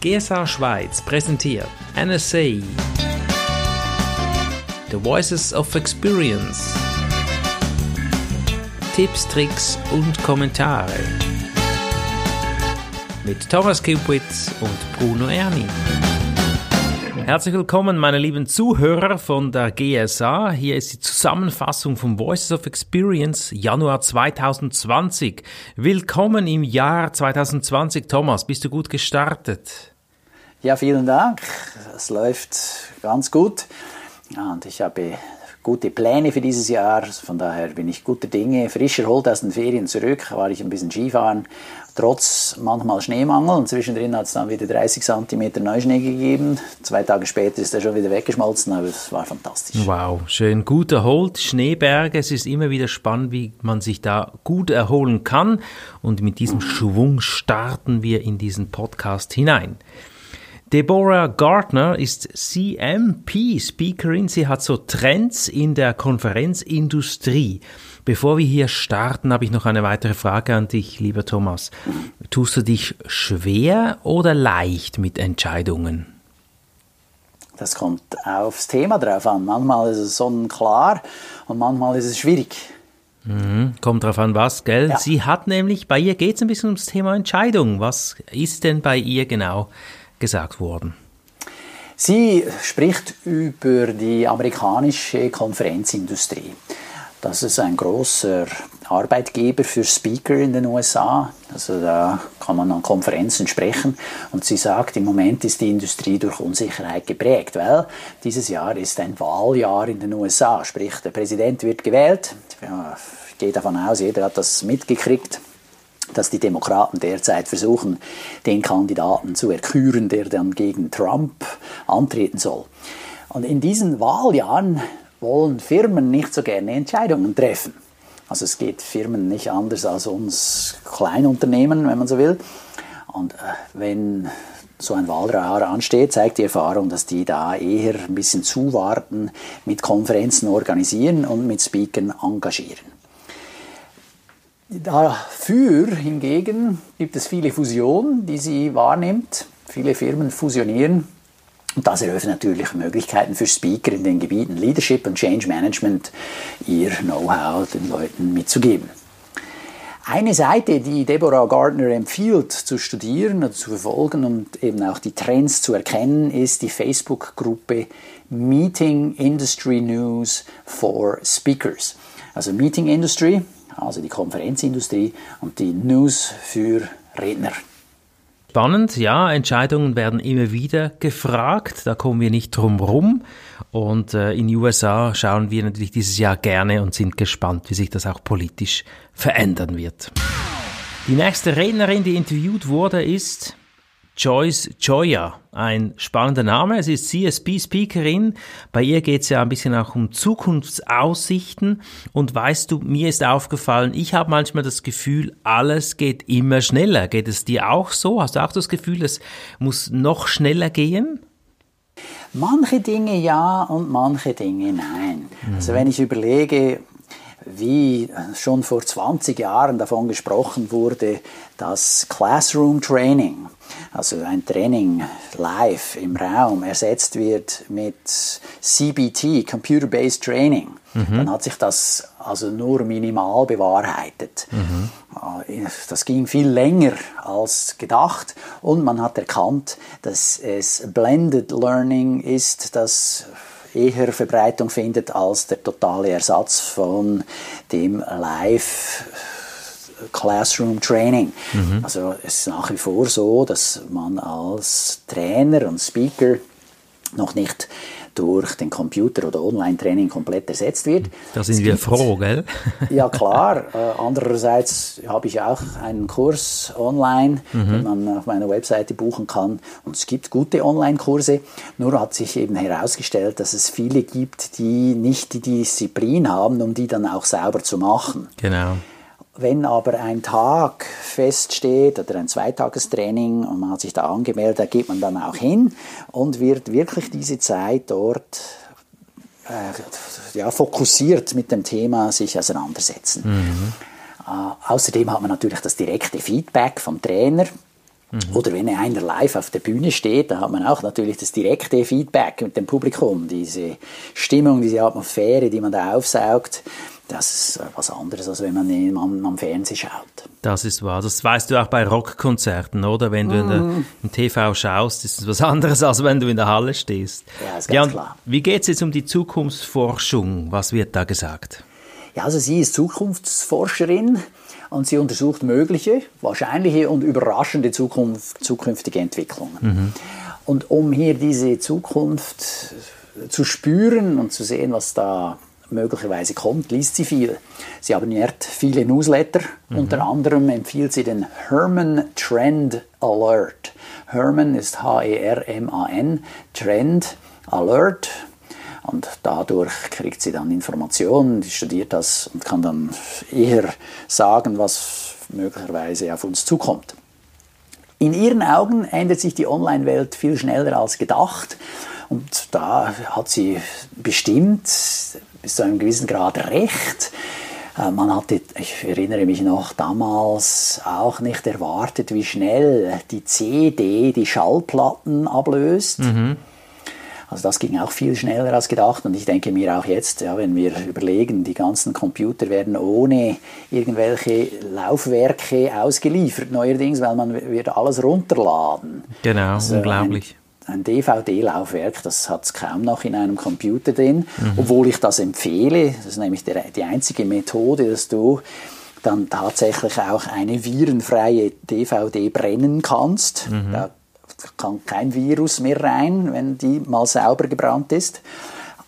GSA Schweiz präsentiert NSA The Voices of Experience. Tipps, Tricks und Kommentare. Mit Thomas Kupitz und Bruno Erni. Herzlich willkommen, meine lieben Zuhörer von der GSA. Hier ist die Zusammenfassung vom Voices of Experience Januar 2020. Willkommen im Jahr 2020. Thomas, bist du gut gestartet? Ja, vielen Dank. Es läuft ganz gut. Und ich habe gute Pläne für dieses Jahr. Von daher bin ich guter Dinge. Frisch erholt aus den Ferien zurück, war ich ein bisschen Skifahren. Trotz manchmal Schneemangel. Und zwischendrin hat es dann wieder 30 cm Neuschnee gegeben. Zwei Tage später ist er schon wieder weggeschmolzen, aber es war fantastisch. Wow, schön. Gut erholt. Schneeberge. Es ist immer wieder spannend, wie man sich da gut erholen kann. Und mit diesem Schwung starten wir in diesen Podcast hinein. Deborah Gardner ist CMP-Speakerin. Sie hat so Trends in der Konferenzindustrie. Bevor wir hier starten, habe ich noch eine weitere Frage an dich, lieber Thomas. Tust du dich schwer oder leicht mit Entscheidungen? Das kommt aufs Thema drauf an. Manchmal ist es sonnenklar und manchmal ist es schwierig. Mhm, kommt drauf an, was, gell? Ja. Sie hat nämlich, bei ihr geht es ein bisschen ums Thema Entscheidung. Was ist denn bei ihr genau gesagt worden? Sie spricht über die amerikanische Konferenzindustrie. Das ist ein großer Arbeitgeber für Speaker in den USA. Also da kann man an Konferenzen sprechen. Und sie sagt, im Moment ist die Industrie durch Unsicherheit geprägt, weil dieses Jahr ist ein Wahljahr in den USA. Sprich, der Präsident wird gewählt. Ich gehe davon aus, jeder hat das mitgekriegt dass die Demokraten derzeit versuchen, den Kandidaten zu erküren, der dann gegen Trump antreten soll. Und in diesen Wahljahren wollen Firmen nicht so gerne Entscheidungen treffen. Also es geht Firmen nicht anders als uns Kleinunternehmen, wenn man so will. Und äh, wenn so ein Wahljahr ansteht, zeigt die Erfahrung, dass die da eher ein bisschen zuwarten, mit Konferenzen organisieren und mit Speakern engagieren. Dafür hingegen gibt es viele Fusionen, die sie wahrnimmt. Viele Firmen fusionieren. Und das eröffnet natürlich Möglichkeiten für Speaker in den Gebieten Leadership und Change Management, ihr Know-how den Leuten mitzugeben. Eine Seite, die Deborah Gardner empfiehlt zu studieren oder zu verfolgen und eben auch die Trends zu erkennen, ist die Facebook-Gruppe Meeting Industry News for Speakers. Also Meeting Industry, also die Konferenzindustrie und die News für Redner. Spannend, ja, Entscheidungen werden immer wieder gefragt, da kommen wir nicht drum rum. Und äh, in den USA schauen wir natürlich dieses Jahr gerne und sind gespannt, wie sich das auch politisch verändern wird. Die nächste Rednerin, die interviewt wurde, ist Joyce Joya, ein spannender Name. Sie ist CSP-Speakerin. Bei ihr geht es ja ein bisschen auch um Zukunftsaussichten. Und weißt du, mir ist aufgefallen, ich habe manchmal das Gefühl, alles geht immer schneller. Geht es dir auch so? Hast du auch das Gefühl, es muss noch schneller gehen? Manche Dinge ja und manche Dinge nein. Mhm. Also wenn ich überlege, wie schon vor 20 Jahren davon gesprochen wurde, dass Classroom Training, also ein Training live im Raum, ersetzt wird mit CBT, Computer-Based Training, mhm. dann hat sich das also nur minimal bewahrheitet. Mhm. Das ging viel länger als gedacht und man hat erkannt, dass es Blended Learning ist, das eher Verbreitung findet als der totale Ersatz von dem Live Classroom Training. Mhm. Also es ist nach wie vor so, dass man als Trainer und Speaker noch nicht durch den Computer oder Online-Training komplett ersetzt wird. Da sind es wir gibt, froh, gell? ja, klar. Äh, andererseits habe ich auch einen Kurs online, mhm. den man auf meiner Webseite buchen kann. Und es gibt gute Online-Kurse. Nur hat sich eben herausgestellt, dass es viele gibt, die nicht die Disziplin haben, um die dann auch sauber zu machen. Genau. Wenn aber ein Tag feststeht oder ein Zweitagestraining und man hat sich da angemeldet, da geht man dann auch hin und wird wirklich diese Zeit dort äh, ja, fokussiert mit dem Thema sich auseinandersetzen. Mhm. Äh, außerdem hat man natürlich das direkte Feedback vom Trainer Mhm. Oder wenn einer live auf der Bühne steht, da hat man auch natürlich das direkte Feedback mit dem Publikum, diese Stimmung, diese Atmosphäre, die man da aufsaugt. Das ist was anderes, als wenn man am, am Fernsehen schaut. Das ist wahr. Das weißt du auch bei Rockkonzerten, oder? Wenn du mm. der, mhm. im TV schaust, ist es was anderes, als wenn du in der Halle stehst. Ja, ist ganz ja, klar. Wie geht es jetzt um die Zukunftsforschung? Was wird da gesagt? Ja, also sie ist Zukunftsforscherin und sie untersucht mögliche, wahrscheinliche und überraschende Zukunft, zukünftige Entwicklungen. Mhm. Und um hier diese Zukunft zu spüren und zu sehen, was da möglicherweise kommt, liest sie viel. Sie abonniert viele Newsletter. Mhm. Unter anderem empfiehlt sie den Herman Trend Alert. Herman ist H-E-R-M-A-N, Trend Alert. Und dadurch kriegt sie dann Informationen, die studiert das und kann dann eher sagen, was möglicherweise auf uns zukommt. In ihren Augen ändert sich die Online-Welt viel schneller als gedacht. Und da hat sie bestimmt bis zu einem gewissen Grad recht. Äh, man hatte, ich erinnere mich noch, damals auch nicht erwartet, wie schnell die CD die Schallplatten ablöst. Mhm. Also das ging auch viel schneller als gedacht und ich denke mir auch jetzt, ja, wenn wir überlegen, die ganzen Computer werden ohne irgendwelche Laufwerke ausgeliefert neuerdings, weil man wird alles runterladen. Genau, also unglaublich ein DVD-Laufwerk, das hat es kaum noch in einem Computer drin, mhm. obwohl ich das empfehle. Das ist nämlich der, die einzige Methode, dass du dann tatsächlich auch eine virenfreie DVD brennen kannst. Mhm. Da kann kein Virus mehr rein, wenn die mal sauber gebrannt ist.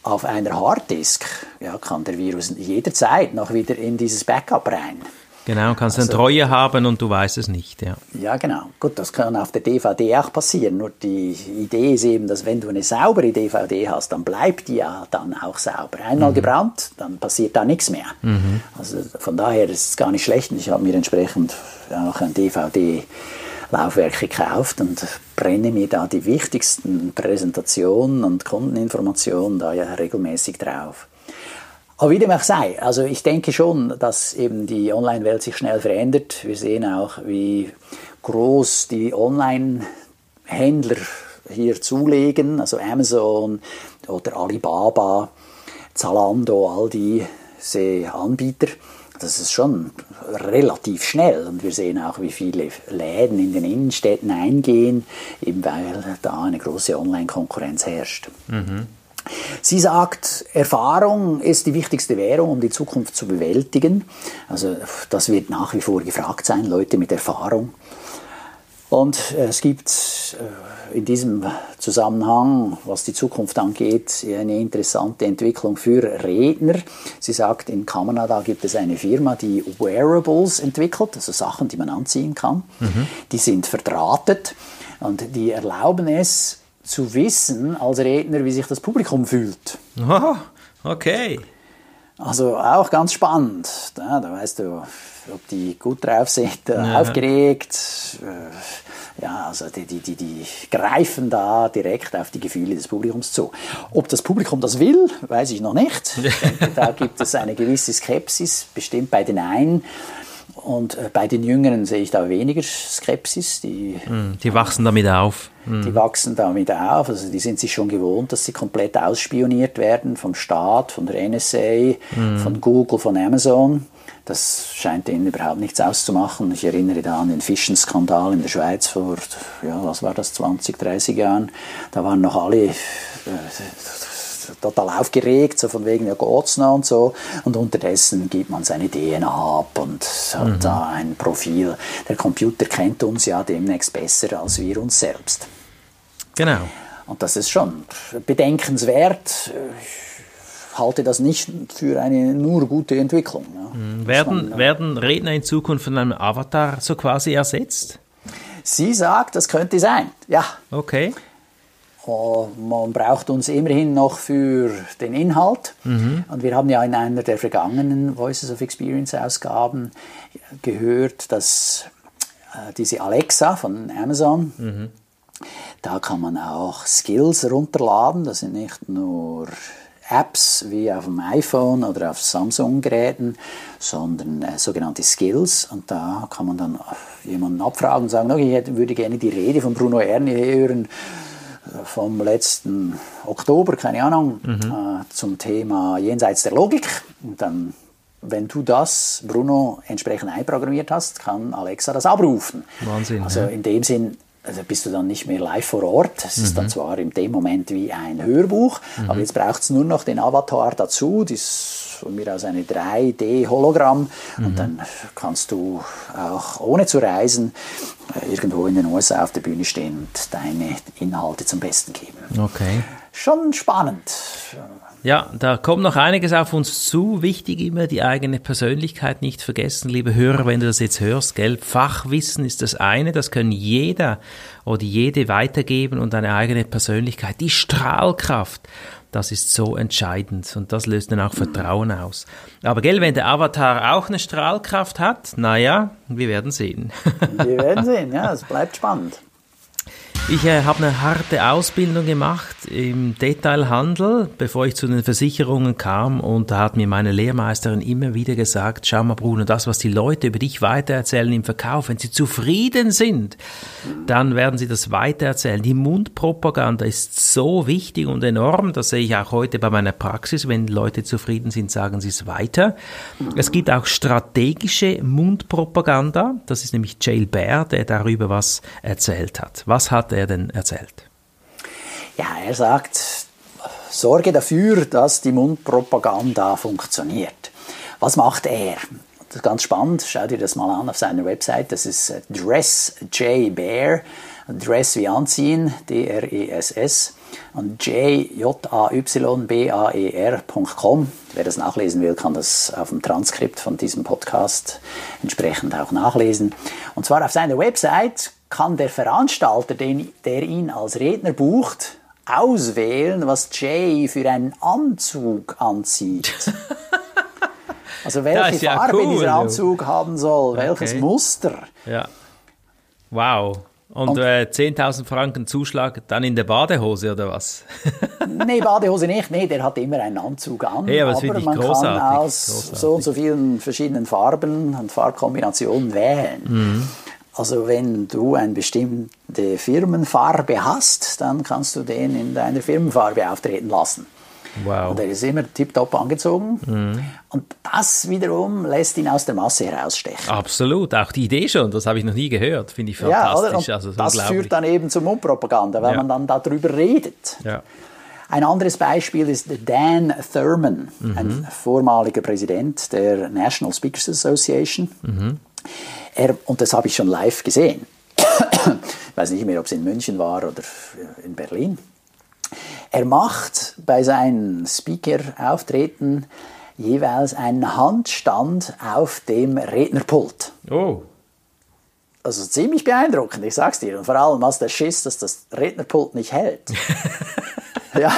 Auf einer Harddisk ja, kann der Virus jederzeit noch wieder in dieses Backup rein. Genau, kannst also, eine Treue haben und du weißt es nicht, ja. Ja, genau. Gut, das kann auf der DVD auch passieren. Nur die Idee ist eben, dass wenn du eine saubere DVD hast, dann bleibt die ja dann auch sauber. Einmal mhm. gebrannt, dann passiert da nichts mehr. Mhm. Also von daher ist es gar nicht schlecht. Ich habe mir entsprechend auch ein DVD Laufwerk gekauft und brenne mir da die wichtigsten Präsentationen und Kundeninformationen da ja regelmäßig drauf. Aber wie dem auch sei, also ich denke schon, dass eben die Online-Welt sich schnell verändert. Wir sehen auch, wie groß die Online-Händler hier zulegen, also Amazon oder Alibaba, Zalando, all diese Anbieter. Das ist schon relativ schnell und wir sehen auch, wie viele Läden in den Innenstädten eingehen, eben weil da eine große Online-Konkurrenz herrscht. Mhm. Sie sagt, Erfahrung ist die wichtigste Währung, um die Zukunft zu bewältigen. Also das wird nach wie vor gefragt sein, Leute mit Erfahrung. Und es gibt äh, in diesem Zusammenhang, was die Zukunft angeht, eine interessante Entwicklung für Redner. Sie sagt, in Kanada gibt es eine Firma, die Wearables entwickelt, also Sachen, die man anziehen kann. Mhm. Die sind verdrahtet und die erlauben es, zu wissen als Redner, wie sich das Publikum fühlt. Oh, okay. Also auch ganz spannend. Da, da weißt du, ob die gut drauf sind, äh, ja. aufgeregt. Äh, ja, also die, die, die, die greifen da direkt auf die Gefühle des Publikums zu. Ob das Publikum das will, weiß ich noch nicht. Da gibt es eine gewisse Skepsis, bestimmt bei den einen. Und äh, bei den Jüngeren sehe ich da weniger Skepsis. Die, hm, die wachsen damit auf. Die hm. wachsen damit auf. Also die sind sich schon gewohnt, dass sie komplett ausspioniert werden vom Staat, von der NSA, mm. von Google, von Amazon. Das scheint ihnen überhaupt nichts auszumachen. Ich erinnere da an den Fischenskandal in der Schweiz vor, ja, was war das, 20, 30 Jahren. Da waren noch alle äh, total aufgeregt, so von wegen, ja geht's noch und so. Und unterdessen gibt man seine DNA ab und hat mhm. da ein Profil. Der Computer kennt uns ja demnächst besser als wir uns selbst. Genau. Und das ist schon bedenkenswert. Ich halte das nicht für eine nur gute Entwicklung. Ja. Mhm. Werden, man, werden Redner in Zukunft von einem Avatar so quasi ersetzt? Sie sagt, das könnte sein, ja. Okay. Oh, man braucht uns immerhin noch für den Inhalt. Mhm. Und wir haben ja in einer der vergangenen Voices of Experience Ausgaben gehört, dass äh, diese Alexa von Amazon, mhm. da kann man auch Skills runterladen. Das sind nicht nur Apps wie auf dem iPhone oder auf Samsung-Geräten, sondern äh, sogenannte Skills. Und da kann man dann jemanden abfragen und sagen, okay, ich würde gerne die Rede von Bruno Erni hören äh, vom letzten Oktober, keine Ahnung, mhm. äh, zum Thema Jenseits der Logik. Und dann, wenn du das, Bruno, entsprechend einprogrammiert hast, kann Alexa das abrufen. Wahnsinn. Also ja. in dem Sinn also bist du dann nicht mehr live vor Ort. Es ist dann mhm. zwar in dem Moment wie ein Hörbuch, mhm. aber jetzt braucht es nur noch den Avatar dazu, das von mir aus eine 3D-Hologramm mhm. und dann kannst du auch ohne zu reisen äh, irgendwo in den USA auf der Bühne stehen und deine Inhalte zum Besten geben. Okay. Schon spannend. Ja, da kommt noch einiges auf uns zu. Wichtig immer die eigene Persönlichkeit nicht vergessen, liebe Hörer, wenn du das jetzt hörst, gell? Fachwissen ist das eine, das können jeder oder jede weitergeben und eine eigene Persönlichkeit. Die Strahlkraft, das ist so entscheidend und das löst dann auch Vertrauen aus. Aber gell, wenn der Avatar auch eine Strahlkraft hat, naja, wir werden sehen. wir werden sehen, ja, es bleibt spannend. Ich äh, habe eine harte Ausbildung gemacht im Detailhandel, bevor ich zu den Versicherungen kam. Und da hat mir meine Lehrmeisterin immer wieder gesagt, schau mal Bruno, das, was die Leute über dich weitererzählen im Verkauf, wenn sie zufrieden sind, dann werden sie das weitererzählen. Die Mundpropaganda ist so wichtig und enorm. Das sehe ich auch heute bei meiner Praxis. Wenn Leute zufrieden sind, sagen sie es weiter. Es gibt auch strategische Mundpropaganda. Das ist nämlich Jail Bear, der darüber was erzählt hat. Was hat er denn erzählt? Ja, er sagt, sorge dafür, dass die Mundpropaganda funktioniert. Was macht er? Das ist ganz spannend. Schau dir das mal an auf seiner Website. Das ist äh, Dress J Bear. Dress wie anziehen, D-R-E-S-S. Und J, J-A-Y-B-A-E-R.com. Wer das nachlesen will, kann das auf dem Transkript von diesem Podcast entsprechend auch nachlesen. Und zwar auf seiner Website kann der Veranstalter, den, der ihn als Redner bucht, auswählen, was Jay für einen Anzug anzieht. Also welche ja Farbe cool, dieser Anzug haben soll, okay. welches Muster. Ja. Wow. Und, und äh, 10.000 Franken Zuschlag dann in der Badehose oder was? nee, Badehose nicht. Nee, der hat immer einen Anzug an. Hey, aber, aber man großartig, kann aus großartig. so und so vielen verschiedenen Farben und Farbkombinationen wählen. Mhm. Also wenn du eine bestimmte Firmenfarbe hast, dann kannst du den in deiner Firmenfarbe auftreten lassen. Wow. Und er ist immer tiptop angezogen. Mhm. Und das wiederum lässt ihn aus der Masse herausstechen. Absolut, auch die Idee schon, das habe ich noch nie gehört, finde ich fantastisch. Ja, also, das führt dann eben zur Mundpropaganda, weil ja. man dann darüber redet. Ja. Ein anderes Beispiel ist Dan Thurman, mhm. ein vormaliger Präsident der National Speakers Association. Mhm. Er, und das habe ich schon live gesehen. ich weiß nicht mehr, ob es in München war oder in Berlin. Er macht bei seinen Speaker-Auftreten jeweils einen Handstand auf dem Rednerpult. Oh. Also ziemlich beeindruckend, ich sag's dir. Und vor allem, was der Schiss, dass das Rednerpult nicht hält. ja,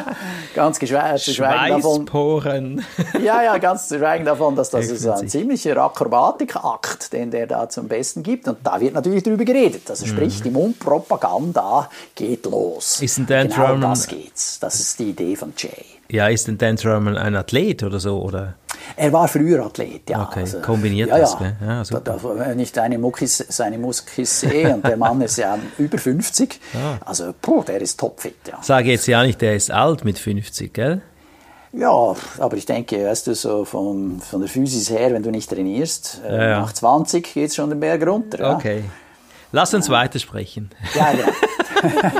ganz geschwe zu schweigen davon. ja, ja, ganz zu schweigen davon, dass das ist ein ziemlicher Akrobatikakt, den der da zum Besten gibt. Und da wird natürlich drüber geredet. Also sprich, mhm. die Mundpropaganda geht los. Ist ein Dan genau Drummond, das geht's. Das ist die Idee von Jay. Ja, ist denn Dan Drummond ein Athlet oder so? Oder? Er war früher Athlet, ja. Okay, also, kombiniert ja, das, gell? Ja, super. Da, da, wenn ich deine Muckis, seine Muskis sehe und der Mann ist ja über 50, ah. also puh, der ist topfit, ja. Sage jetzt ja nicht, der ist alt mit 50, gell? Ja, aber ich denke, weißt du, so von, von der Physis her, wenn du nicht trainierst, äh, ja, ja. nach 20 geht es schon den Berg runter. Ja? Okay. Lass uns weitersprechen. Ja, ja.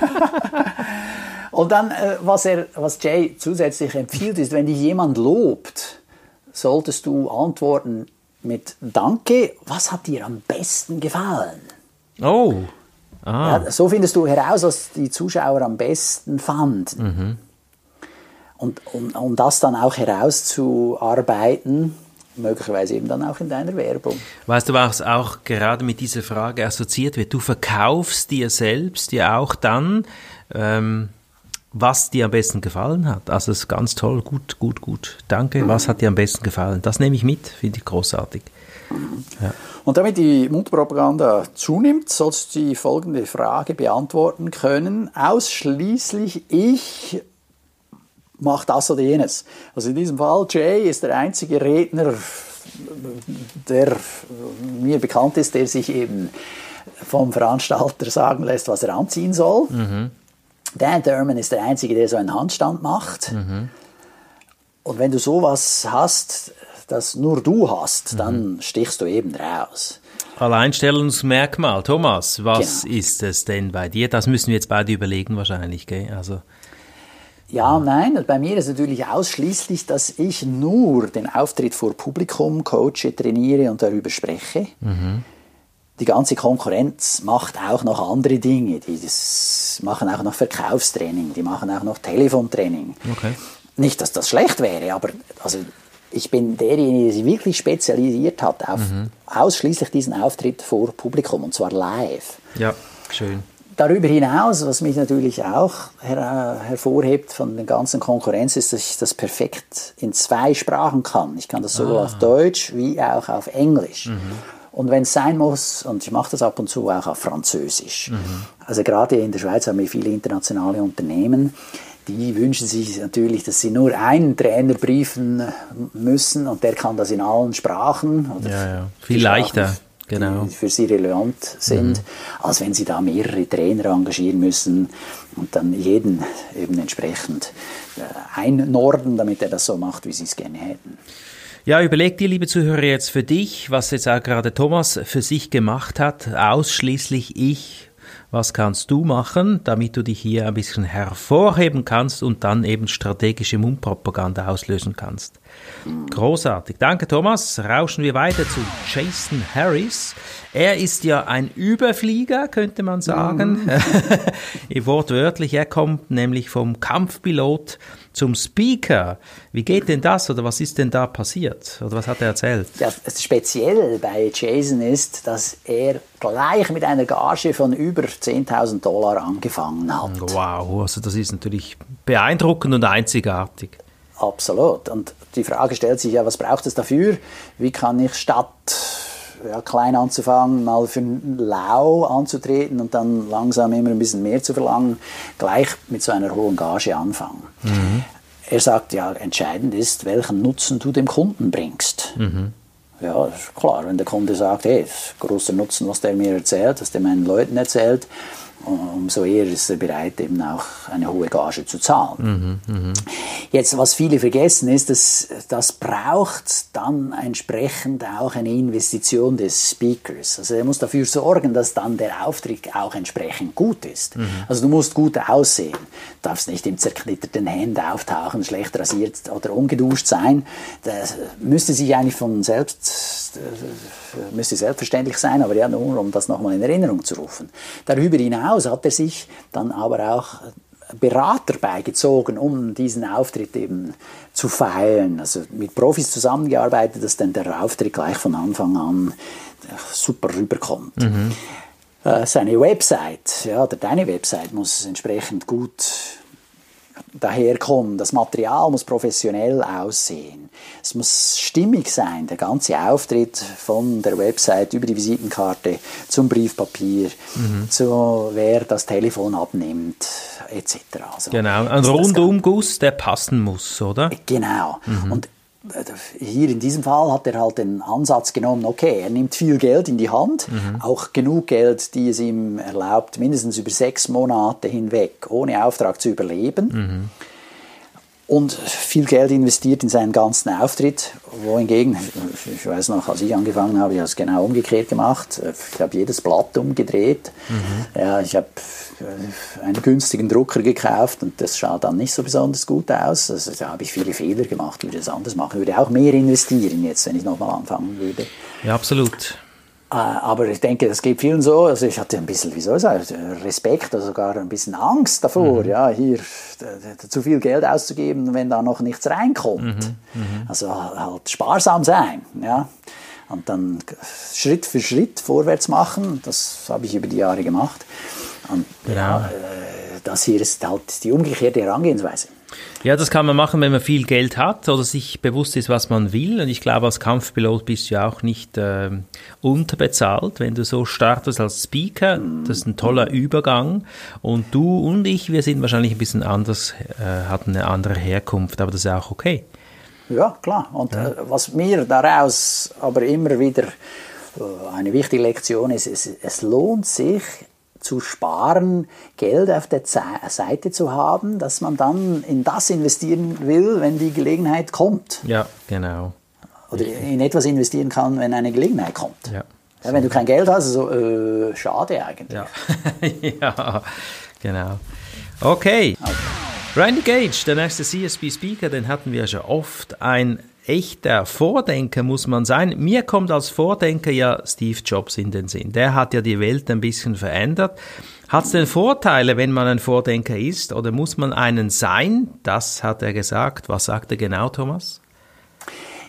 Und dann, äh, was, er, was Jay zusätzlich empfiehlt, ist, wenn dich jemand lobt, solltest du antworten mit Danke, was hat dir am besten gefallen? Oh. Ah. Ja, so findest du heraus, was die Zuschauer am besten fanden. Mhm. Und um, um das dann auch herauszuarbeiten, möglicherweise eben dann auch in deiner Werbung. Weißt du, was auch gerade mit dieser Frage assoziiert wird? Du verkaufst dir selbst ja auch dann ähm, was dir am besten gefallen hat. Also es ist ganz toll, gut, gut, gut. Danke, was hat dir am besten gefallen? Das nehme ich mit, finde ich großartig. Ja. Und damit die Mundpropaganda zunimmt, sollst du die folgende Frage beantworten können. Ausschließlich ich mach das oder jenes. Also in diesem Fall, Jay ist der einzige Redner, der mir bekannt ist, der sich eben vom Veranstalter sagen lässt, was er anziehen soll. Mhm. Dan Thurman ist der Einzige, der so einen Handstand macht. Mhm. Und wenn du sowas hast, das nur du hast, mhm. dann stichst du eben raus. Alleinstellungsmerkmal. Thomas, was genau. ist es denn bei dir? Das müssen wir jetzt beide überlegen wahrscheinlich, gell? Also ja, nein, bei mir ist natürlich ausschließlich, dass ich nur den Auftritt vor Publikum coache, trainiere und darüber spreche. Mhm. Die ganze Konkurrenz macht auch noch andere Dinge. Die machen auch noch Verkaufstraining, die machen auch noch Telefontraining. Okay. Nicht, dass das schlecht wäre, aber also ich bin derjenige, der sich wirklich spezialisiert hat auf mhm. ausschließlich diesen Auftritt vor Publikum und zwar live. Ja, schön. Darüber hinaus, was mich natürlich auch her hervorhebt von der ganzen Konkurrenz, ist, dass ich das perfekt in zwei Sprachen kann. Ich kann das sowohl ah. auf Deutsch wie auch auf Englisch. Mhm. Und wenn es sein muss, und ich mache das ab und zu auch auf Französisch. Mhm. Also gerade in der Schweiz haben wir viele internationale Unternehmen, die wünschen sich natürlich, dass sie nur einen Trainer briefen müssen und der kann das in allen Sprachen. ja, ja. Viel leichter genau. die für sie relevant sind, mhm. als wenn sie da mehrere Trainer engagieren müssen und dann jeden eben entsprechend äh, einnorden, damit er das so macht, wie sie es gerne hätten. Ja, überleg dir, liebe Zuhörer, jetzt für dich, was jetzt auch gerade Thomas für sich gemacht hat, ausschließlich ich was kannst du machen, damit du dich hier ein bisschen hervorheben kannst und dann eben strategische Mundpropaganda auslösen kannst. Großartig. Danke, Thomas. Rauschen wir weiter zu Jason Harris. Er ist ja ein Überflieger, könnte man sagen. Mm. Wortwörtlich, er kommt nämlich vom Kampfpilot zum Speaker. Wie geht denn das oder was ist denn da passiert? Oder was hat er erzählt? Ja, speziell bei Jason ist, dass er gleich mit einer Gage von über 10.000 Dollar angefangen hat. Wow, also das ist natürlich beeindruckend und einzigartig. Absolut. Und die Frage stellt sich ja, was braucht es dafür? Wie kann ich statt ja, klein anzufangen, mal für lau anzutreten und dann langsam immer ein bisschen mehr zu verlangen, gleich mit so einer hohen Gage anfangen? Mhm. Er sagt ja, entscheidend ist, welchen Nutzen du dem Kunden bringst. Mhm. Ja, klar, wenn der Kunde sagt, hey, großer Nutzen, was der mir erzählt, was der meinen Leuten erzählt, umso eher ist er bereit, eben auch eine hohe Gage zu zahlen. Mhm, mh. Jetzt, was viele vergessen, ist, dass das braucht dann entsprechend auch eine Investition des Speakers. Also er muss dafür sorgen, dass dann der Auftritt auch entsprechend gut ist. Mhm. Also du musst gut aussehen, du darfst nicht im zerknitterten Hemd auftauchen, schlecht rasiert oder ungeduscht sein. Das müsste sich eigentlich von selbst, müsste selbstverständlich sein, aber ja, nur um das nochmal in Erinnerung zu rufen. Darüber hinaus hinaus hat er sich dann aber auch Berater beigezogen, um diesen Auftritt eben zu feilen. Also mit Profis zusammengearbeitet, dass dann der Auftritt gleich von Anfang an super rüberkommt. Mhm. Äh, seine Website, ja, oder deine Website muss entsprechend gut daherkommen. Das Material muss professionell aussehen. Es muss stimmig sein, der ganze Auftritt von der Website über die Visitenkarte zum Briefpapier, mhm. zu wer das Telefon abnimmt, etc. Also, genau, ein Rundumguss, der passen muss, oder? Genau. Mhm. Und hier in diesem Fall hat er halt den Ansatz genommen, okay, er nimmt viel Geld in die Hand, mhm. auch genug Geld, die es ihm erlaubt, mindestens über sechs Monate hinweg ohne Auftrag zu überleben. Mhm und viel Geld investiert in seinen ganzen Auftritt, wohingegen, ich weiß noch, als ich angefangen habe, ich habe es genau umgekehrt gemacht. Ich habe jedes Blatt umgedreht. Mhm. Ja, ich habe äh, einen günstigen Drucker gekauft und das schaut dann nicht so besonders gut aus. Also da habe ich viele Fehler gemacht, würde es anders machen. Ich würde auch mehr investieren jetzt, wenn ich nochmal anfangen würde. Ja, absolut. Äh, aber ich denke, das geht vielen so. Also ich hatte ein bisschen, wie soll ich sagen, Respekt oder sogar ein bisschen Angst davor, mhm. ja, hier zu viel Geld auszugeben, wenn da noch nichts reinkommt. Mhm. Mhm. Also halt sparsam sein, ja. Und dann Schritt für Schritt vorwärts machen. Das habe ich über die Jahre gemacht. Und genau. ja, äh, das hier ist halt die umgekehrte Herangehensweise. Ja, das kann man machen, wenn man viel Geld hat oder sich bewusst ist, was man will. Und ich glaube, als Kampfpilot bist du ja auch nicht äh, unterbezahlt, wenn du so startest als Speaker. Das ist ein toller Übergang. Und du und ich, wir sind wahrscheinlich ein bisschen anders, äh, hatten eine andere Herkunft, aber das ist auch okay. Ja, klar. Und ja. Äh, was mir daraus aber immer wieder äh, eine wichtige Lektion ist, es, es lohnt sich, zu sparen, Geld auf der Seite zu haben, dass man dann in das investieren will, wenn die Gelegenheit kommt. Ja, genau. Oder in etwas investieren kann, wenn eine Gelegenheit kommt. Ja. ja wenn du kein Geld hast, so äh, schade eigentlich. Ja. ja, genau. Okay. okay. Randy Gage, der nächste CSB-Speaker, den hatten wir schon oft. Ein echter Vordenker muss man sein. Mir kommt als Vordenker ja Steve Jobs in den Sinn. Der hat ja die Welt ein bisschen verändert. Hat es denn Vorteile, wenn man ein Vordenker ist, oder muss man einen sein? Das hat er gesagt. Was sagt er genau, Thomas?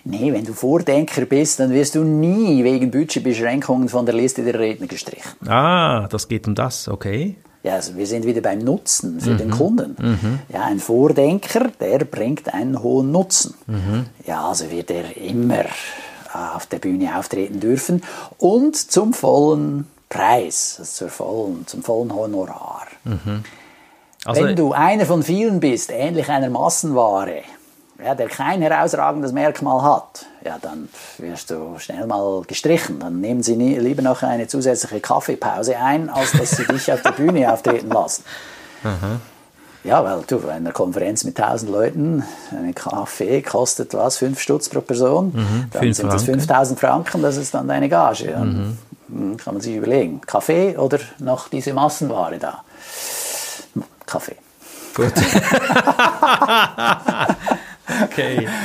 Nee, wenn du Vordenker bist, dann wirst du nie wegen Budgetbeschränkungen von der Liste der Redner gestrichen. Ah, das geht um das, okay. Ja, also wir sind wieder beim Nutzen für mhm. den Kunden. Mhm. Ja, ein Vordenker, der bringt einen hohen Nutzen. Mhm. Ja, also wird er immer äh, auf der Bühne auftreten dürfen und zum vollen Preis, also zur vollen, zum vollen Honorar. Mhm. Also, Wenn du einer von vielen bist, ähnlich einer Massenware, ja, der kein herausragendes Merkmal hat, ja, dann wirst du schnell mal gestrichen. Dann nehmen sie nie, lieber noch eine zusätzliche Kaffeepause ein, als dass sie dich auf der Bühne auftreten lassen. Aha. Ja, weil du, bei einer Konferenz mit 1000 Leuten, ein Kaffee kostet was? 5 Stutz pro Person. Mhm, dann sind das 5000 Franken, das ist dann deine Gage. Dann mhm. kann man sich überlegen, Kaffee oder noch diese Massenware da? Kaffee. Gut. Okay.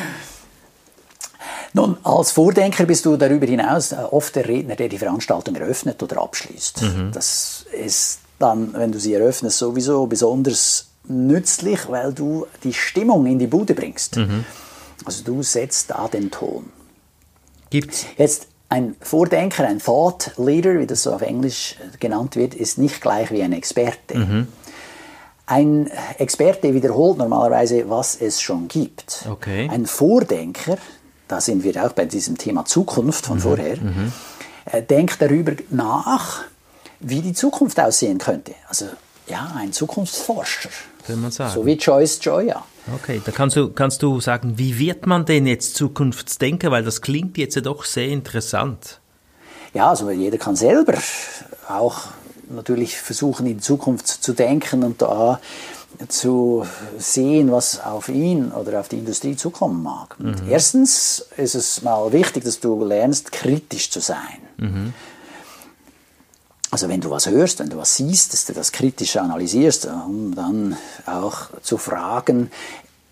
Nun, als Vordenker bist du darüber hinaus äh, oft der Redner, der die Veranstaltung eröffnet oder abschließt. Mhm. Das ist dann, wenn du sie eröffnest, sowieso besonders nützlich, weil du die Stimmung in die Bude bringst. Mhm. Also du setzt da den Ton. Gibt's? Jetzt ein Vordenker, ein Thought Leader, wie das so auf Englisch genannt wird, ist nicht gleich wie ein Experte. Mhm. Ein Experte wiederholt normalerweise, was es schon gibt. Okay. Ein Vordenker, da sind wir auch bei diesem Thema Zukunft von mhm. vorher, mhm. Äh, denkt darüber nach, wie die Zukunft aussehen könnte. Also ja, ein Zukunftsforscher. Kann man sagen. So wie Joyce Joya. Okay, da kannst du, kannst du sagen, wie wird man denn jetzt Zukunftsdenker? Weil das klingt jetzt ja doch sehr interessant. Ja, also jeder kann selber auch natürlich versuchen, in Zukunft zu denken und da zu sehen, was auf ihn oder auf die Industrie zukommen mag. Mhm. Erstens ist es mal wichtig, dass du lernst, kritisch zu sein. Mhm. Also wenn du was hörst, wenn du was siehst, dass du das kritisch analysierst, um dann auch zu fragen,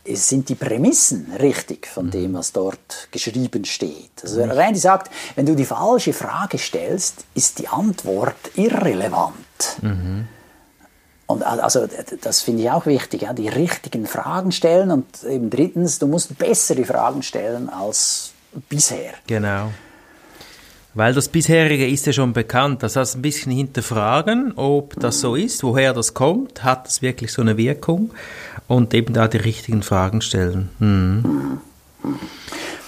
sind die Prämissen richtig von mhm. dem, was dort geschrieben steht. Also mhm. Randy sagt, wenn du die falsche Frage stellst, ist die Antwort irrelevant. Mhm. Und also das finde ich auch wichtig, ja, die richtigen Fragen stellen und eben drittens, du musst bessere Fragen stellen als bisher. Genau. Weil das bisherige ist ja schon bekannt. Das heißt, ein bisschen hinterfragen, ob das so ist, woher das kommt, hat es wirklich so eine Wirkung und eben da die richtigen Fragen stellen. Hm.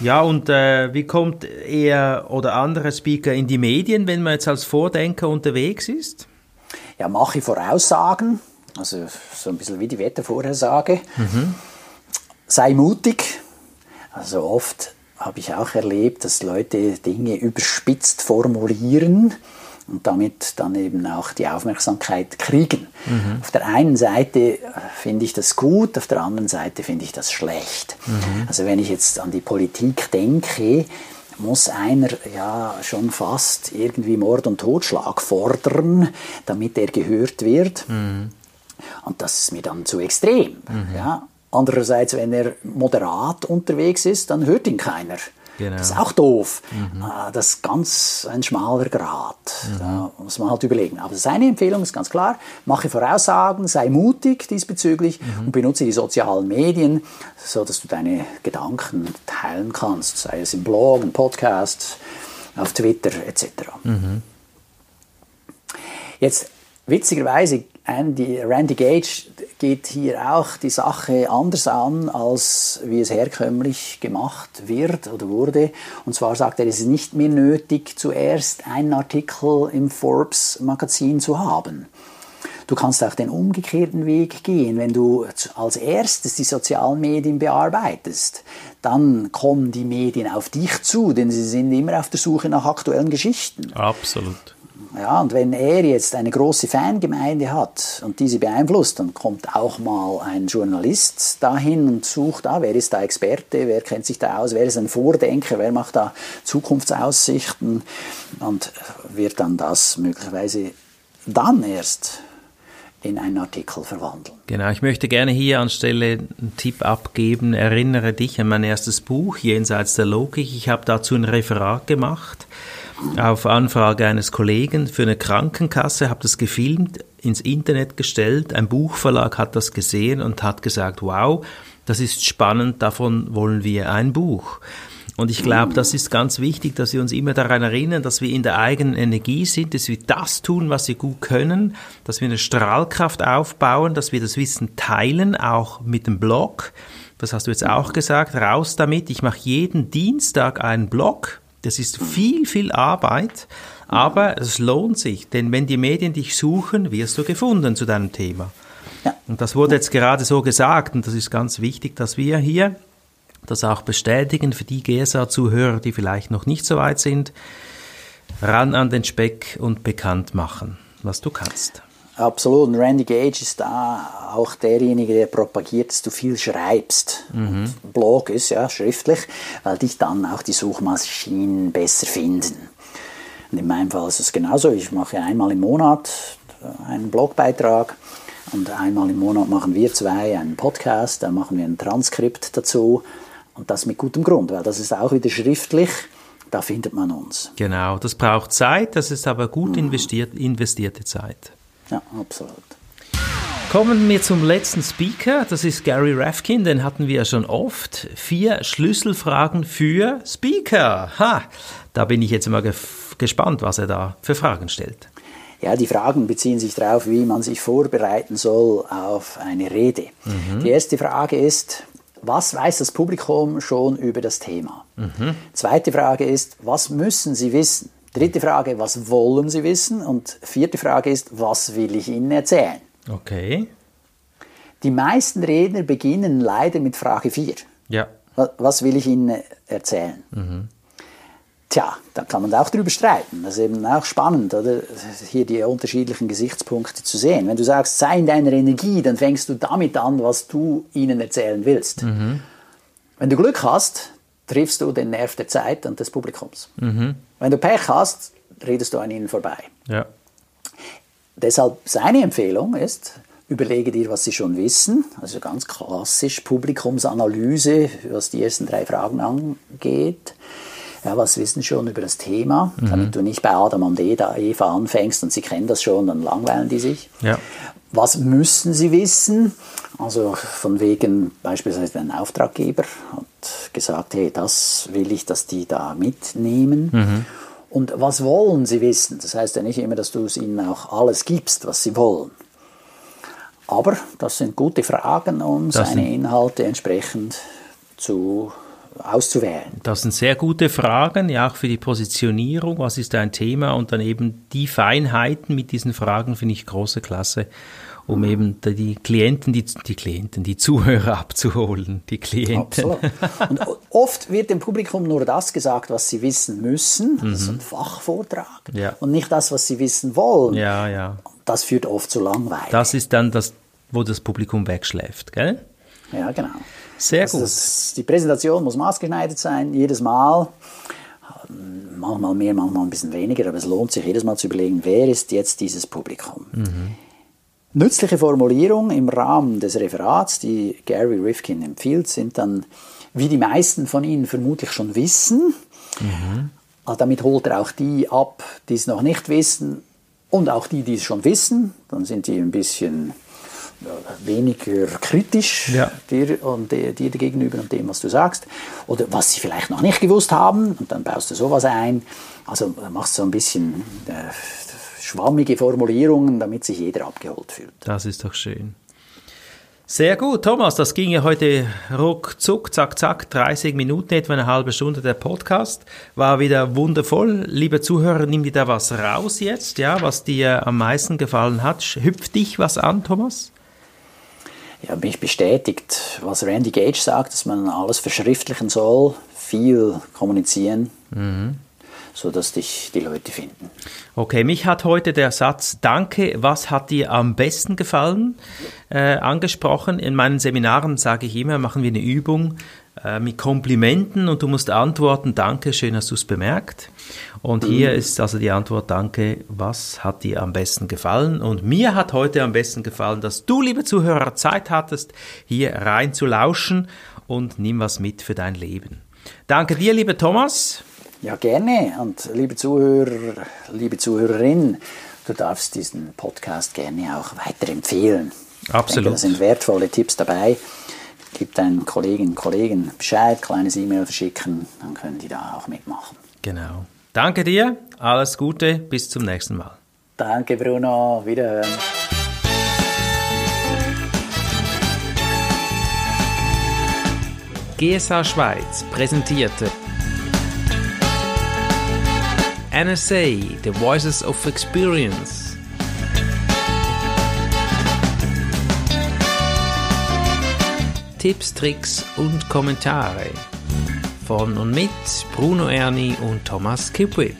Ja, und äh, wie kommt er oder andere Speaker in die Medien, wenn man jetzt als Vordenker unterwegs ist? Ja, mache Voraussagen, also so ein bisschen wie die Wettervorhersage. Mhm. Sei mutig. Also oft habe ich auch erlebt, dass Leute Dinge überspitzt formulieren und damit dann eben auch die Aufmerksamkeit kriegen. Mhm. Auf der einen Seite finde ich das gut, auf der anderen Seite finde ich das schlecht. Mhm. Also wenn ich jetzt an die Politik denke, muss einer ja schon fast irgendwie Mord und Totschlag fordern, damit er gehört wird. Mhm. Und das ist mir dann zu extrem. Mhm. Ja. Andererseits, wenn er moderat unterwegs ist, dann hört ihn keiner. Genau. Das ist auch doof. Mhm. Ah, das ist ganz ein schmaler Grad. Mhm. Da muss man halt überlegen. Aber seine Empfehlung ist ganz klar, mache Voraussagen, sei mutig diesbezüglich mhm. und benutze die sozialen Medien, sodass du deine Gedanken teilen kannst, sei es im Blog, im Podcast, auf Twitter etc. Mhm. Jetzt, witzigerweise, Andy, Randy Gage geht hier auch die Sache anders an, als wie es herkömmlich gemacht wird oder wurde. Und zwar sagt er, es ist nicht mehr nötig, zuerst einen Artikel im Forbes-Magazin zu haben. Du kannst auch den umgekehrten Weg gehen. Wenn du als erstes die sozialen Medien bearbeitest, dann kommen die Medien auf dich zu, denn sie sind immer auf der Suche nach aktuellen Geschichten. Absolut. Ja, und wenn er jetzt eine große Fangemeinde hat und diese beeinflusst, dann kommt auch mal ein Journalist dahin und sucht, ah, wer ist da Experte, wer kennt sich da aus, wer ist ein Vordenker, wer macht da Zukunftsaussichten und wird dann das möglicherweise dann erst in einen Artikel verwandeln. Genau, ich möchte gerne hier anstelle einen Tipp abgeben. Erinnere dich an mein erstes Buch, Jenseits der Logik. Ich habe dazu ein Referat gemacht auf Anfrage eines Kollegen für eine Krankenkasse, habe das gefilmt, ins Internet gestellt. Ein Buchverlag hat das gesehen und hat gesagt, wow, das ist spannend, davon wollen wir ein Buch. Und ich glaube, das ist ganz wichtig, dass wir uns immer daran erinnern, dass wir in der eigenen Energie sind, dass wir das tun, was wir gut können, dass wir eine Strahlkraft aufbauen, dass wir das Wissen teilen, auch mit dem Blog. Das hast du jetzt auch gesagt, raus damit. Ich mache jeden Dienstag einen Blog. Das ist viel, viel Arbeit, aber es lohnt sich, denn wenn die Medien dich suchen, wirst du gefunden zu deinem Thema. Ja. Und das wurde jetzt gerade so gesagt und das ist ganz wichtig, dass wir hier das auch bestätigen für die GSA-Zuhörer, die vielleicht noch nicht so weit sind. Ran an den Speck und bekannt machen, was du kannst. Absolut. Und Randy Gage ist da auch derjenige, der propagiert, dass du viel schreibst. Mhm. Blog ist ja schriftlich, weil dich dann auch die Suchmaschinen besser finden. Und in meinem Fall ist es genauso. Ich mache einmal im Monat einen Blogbeitrag und einmal im Monat machen wir zwei einen Podcast, dann machen wir ein Transkript dazu und das mit gutem Grund, weil das ist auch wieder schriftlich, da findet man uns. Genau, das braucht Zeit, das ist aber gut investiert, investierte Zeit. Ja, absolut. Kommen wir zum letzten Speaker, das ist Gary Rafkin, den hatten wir ja schon oft. Vier Schlüsselfragen für Speaker. Ha, da bin ich jetzt mal gespannt, was er da für Fragen stellt. Ja, die Fragen beziehen sich darauf, wie man sich vorbereiten soll auf eine Rede. Mhm. Die erste Frage ist, was weiß das Publikum schon über das Thema? Mhm. Zweite Frage ist, was müssen Sie wissen? Dritte Frage, was wollen Sie wissen? Und vierte Frage ist, was will ich Ihnen erzählen? Okay. Die meisten Redner beginnen leider mit Frage 4. Ja. Was will ich Ihnen erzählen? Mhm. Tja, da kann man auch drüber streiten. Das ist eben auch spannend, oder? Hier die unterschiedlichen Gesichtspunkte zu sehen. Wenn du sagst, sei in deiner Energie, dann fängst du damit an, was du ihnen erzählen willst. Mhm. Wenn du Glück hast, triffst du den Nerv der Zeit und des Publikums. Mhm. Wenn du Pech hast, redest du an ihnen vorbei. Ja. Deshalb seine Empfehlung ist, überlege dir, was sie schon wissen. Also ganz klassisch Publikumsanalyse, was die ersten drei Fragen angeht ja, was wissen schon über das Thema, mhm. damit du nicht bei Adam und Eva anfängst und sie kennen das schon, dann langweilen die sich. Ja. Was müssen sie wissen? Also von wegen beispielsweise ein Auftraggeber hat gesagt, hey, das will ich, dass die da mitnehmen. Mhm. Und was wollen sie wissen? Das heißt ja nicht immer, dass du es ihnen auch alles gibst, was sie wollen. Aber das sind gute Fragen, um das seine Inhalte entsprechend zu auszuwählen? Das sind sehr gute Fragen, ja auch für die Positionierung, was ist ein Thema und dann eben die Feinheiten mit diesen Fragen finde ich große Klasse, um mhm. eben die Klienten, die, die Klienten, die Zuhörer abzuholen, die Klienten. Absolut. Und oft wird dem Publikum nur das gesagt, was sie wissen müssen, mhm. ist ein Fachvortrag, ja. und nicht das, was sie wissen wollen. Ja, ja. Das führt oft zu Langweil. Das ist dann das, wo das Publikum wegschläft, gell? Ja, genau. Sehr also gut. Das, die Präsentation muss maßgeschneidert sein, jedes Mal. Manchmal mehr, manchmal ein bisschen weniger, aber es lohnt sich jedes Mal zu überlegen, wer ist jetzt dieses Publikum. Mhm. Nützliche Formulierung im Rahmen des Referats, die Gary Rifkin empfiehlt, sind dann, wie die meisten von Ihnen vermutlich schon wissen, mhm. Also damit holt er auch die ab, die es noch nicht wissen und auch die, die es schon wissen. Dann sind die ein bisschen weniger kritisch ja. dir und dir gegenüber und dem, was du sagst. Oder was sie vielleicht noch nicht gewusst haben und dann baust du sowas ein. Also machst du so ein bisschen äh, schwammige Formulierungen, damit sich jeder abgeholt fühlt. Das ist doch schön. Sehr gut, Thomas, das ging ja heute ruckzuck, zack, zack, 30 Minuten, etwa eine halbe Stunde der Podcast. War wieder wundervoll. Liebe Zuhörer, nimm dir da was raus jetzt, ja, was dir am meisten gefallen hat. Hüpft dich was an, Thomas? Ja, mich bestätigt, was Randy Gage sagt, dass man alles verschriftlichen soll, viel kommunizieren. Mhm so dass dich die Leute finden. Okay, mich hat heute der Satz Danke, was hat dir am besten gefallen äh, angesprochen. In meinen Seminaren sage ich immer, machen wir eine Übung äh, mit Komplimenten und du musst antworten, danke, schön hast du es bemerkt. Und hier mhm. ist also die Antwort, danke, was hat dir am besten gefallen? Und mir hat heute am besten gefallen, dass du, liebe Zuhörer, Zeit hattest, hier rein zu lauschen und nimm was mit für dein Leben. Danke dir, lieber Thomas. Ja, gerne. Und liebe Zuhörer, liebe Zuhörerin, du darfst diesen Podcast gerne auch weiterempfehlen. Absolut. Denke, da sind wertvolle Tipps dabei. Gib deinen Kolleginnen und Kollegen Bescheid, kleines E-Mail verschicken, dann können die da auch mitmachen. Genau. Danke dir, alles Gute, bis zum nächsten Mal. Danke Bruno, wiederhören. GSA Schweiz präsentierte NSA, The Voices of Experience. Tipps, Tricks und Kommentare von und mit Bruno Erni und Thomas Kipwit.